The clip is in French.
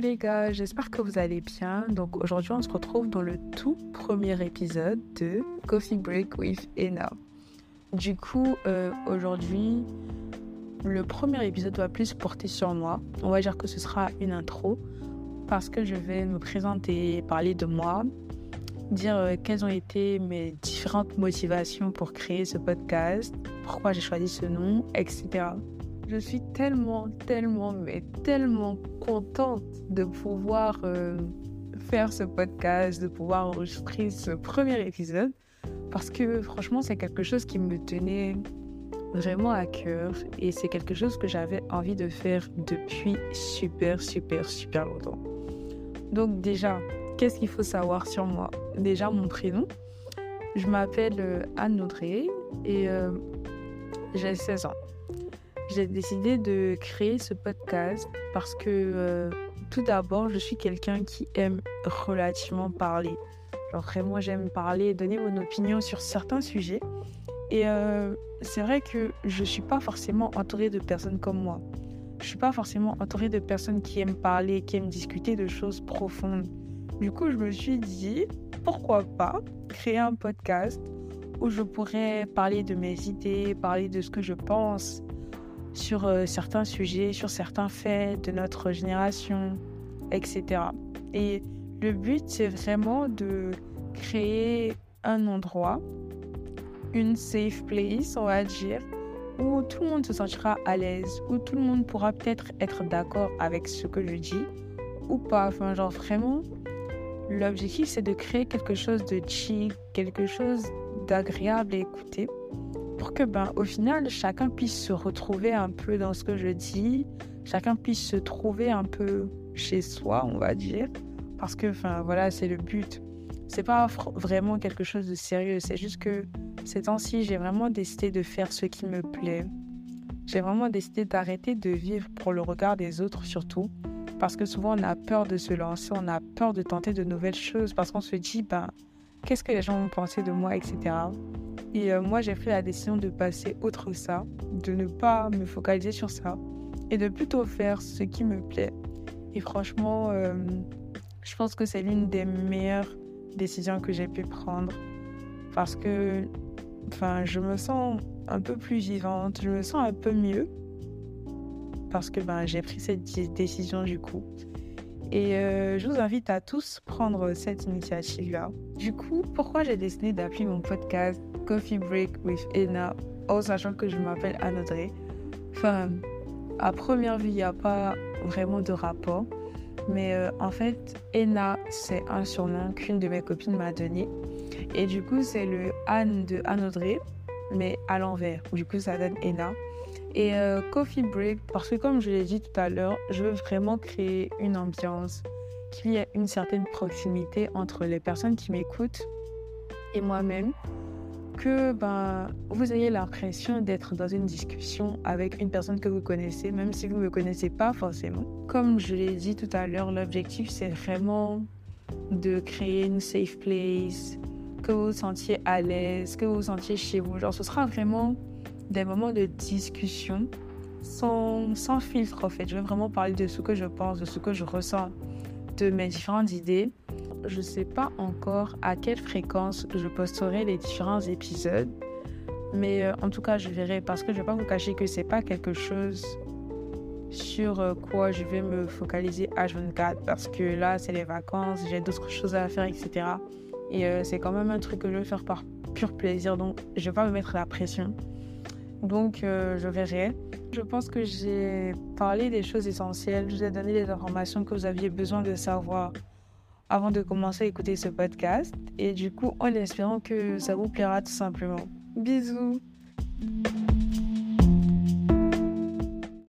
les gars, j'espère que vous allez bien. Donc aujourd'hui on se retrouve dans le tout premier épisode de Coffee Break with Ena. Du coup euh, aujourd'hui le premier épisode va plus porter sur moi. On va dire que ce sera une intro parce que je vais me présenter, parler de moi, dire euh, quelles ont été mes différentes motivations pour créer ce podcast, pourquoi j'ai choisi ce nom, etc. Je suis tellement, tellement, mais tellement contente de pouvoir euh, faire ce podcast, de pouvoir enregistrer ce premier épisode, parce que franchement, c'est quelque chose qui me tenait vraiment à cœur et c'est quelque chose que j'avais envie de faire depuis super, super, super longtemps. Donc déjà, qu'est-ce qu'il faut savoir sur moi? Déjà, mon prénom. Je m'appelle euh, Anne Audrey et euh, j'ai 16 ans j'ai décidé de créer ce podcast parce que euh, tout d'abord, je suis quelqu'un qui aime relativement parler. Genre vraiment, j'aime parler, donner mon opinion sur certains sujets. Et euh, c'est vrai que je ne suis pas forcément entourée de personnes comme moi. Je ne suis pas forcément entourée de personnes qui aiment parler, qui aiment discuter de choses profondes. Du coup, je me suis dit, pourquoi pas créer un podcast où je pourrais parler de mes idées, parler de ce que je pense, sur euh, certains sujets, sur certains faits de notre génération, etc. Et le but, c'est vraiment de créer un endroit, une safe place, on va dire, où tout le monde se sentira à l'aise, où tout le monde pourra peut-être être, d'accord avec ce que je dis ou pas. Enfin, genre vraiment, l'objectif, c'est de créer quelque chose de chic, quelque chose d'agréable à écouter pour que, ben, au final, chacun puisse se retrouver un peu dans ce que je dis, chacun puisse se trouver un peu chez soi, on va dire. Parce que, enfin, voilà, c'est le but. C'est pas vraiment quelque chose de sérieux, c'est juste que ces temps-ci, j'ai vraiment décidé de faire ce qui me plaît. J'ai vraiment décidé d'arrêter de vivre pour le regard des autres, surtout. Parce que souvent, on a peur de se lancer, on a peur de tenter de nouvelles choses, parce qu'on se dit, ben, qu'est-ce que les gens vont penser de moi, etc. Et euh, moi, j'ai pris la décision de passer outre ça, de ne pas me focaliser sur ça et de plutôt faire ce qui me plaît. Et franchement, euh, je pense que c'est l'une des meilleures décisions que j'ai pu prendre parce que je me sens un peu plus vivante, je me sens un peu mieux parce que ben, j'ai pris cette décision du coup. Et euh, je vous invite à tous prendre cette initiative-là. Du coup, pourquoi j'ai décidé d'appeler mon podcast Coffee Break with Ena, en sachant que je m'appelle Anne Audrey? Enfin, à première vue, il n'y a pas vraiment de rapport. Mais euh, en fait, Ena, c'est un surnom qu'une de mes copines m'a donné. Et du coup, c'est le Anne de Anne Audrey, mais à l'envers. Du coup, ça donne Ena. Et euh, Coffee Break, parce que comme je l'ai dit tout à l'heure, je veux vraiment créer une ambiance, qu'il y ait une certaine proximité entre les personnes qui m'écoutent et moi-même, que ben, vous ayez l'impression d'être dans une discussion avec une personne que vous connaissez, même si vous ne me connaissez pas forcément. Comme je l'ai dit tout à l'heure, l'objectif c'est vraiment de créer une safe place, que vous vous sentiez à l'aise, que vous vous sentiez chez vous. Genre, ce sera vraiment des moments de discussion sans, filtre en fait. Je vais vraiment parler de ce que je pense, de ce que je ressens, de mes différentes idées. Je ne sais pas encore à quelle fréquence je posterai les différents épisodes. Mais euh, en tout cas, je verrai parce que je ne vais pas vous cacher que c'est pas quelque chose sur euh, quoi je vais me focaliser H24 parce que là, c'est les vacances, j'ai d'autres choses à faire, etc. Et euh, c'est quand même un truc que je vais faire par pur plaisir, donc je ne vais pas me mettre la pression. Donc, euh, je verrai. Je pense que j'ai parlé des choses essentielles. Je vous ai donné les informations que vous aviez besoin de savoir avant de commencer à écouter ce podcast. Et du coup, en espérant que ça vous plaira tout simplement. Bisous